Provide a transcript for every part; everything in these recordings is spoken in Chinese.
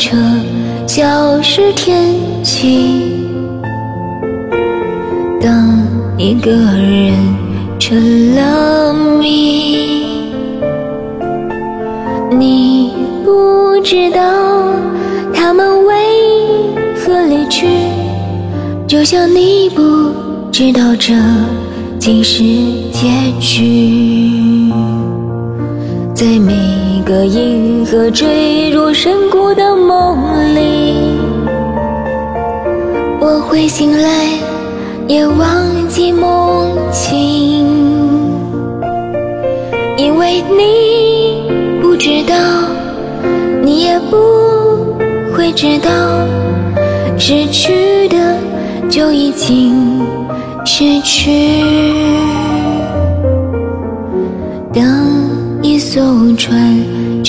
辆车消失天际，当一个人成了谜，你不知道他们为何离去，就像你不知道这竟是结局，个银河坠入深谷的梦里，我会醒来，也忘记梦境，因为你不知道，你也不会知道，失去的就已经失去。当一艘船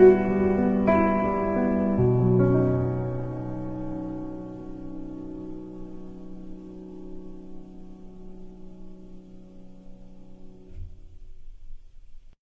Thank you.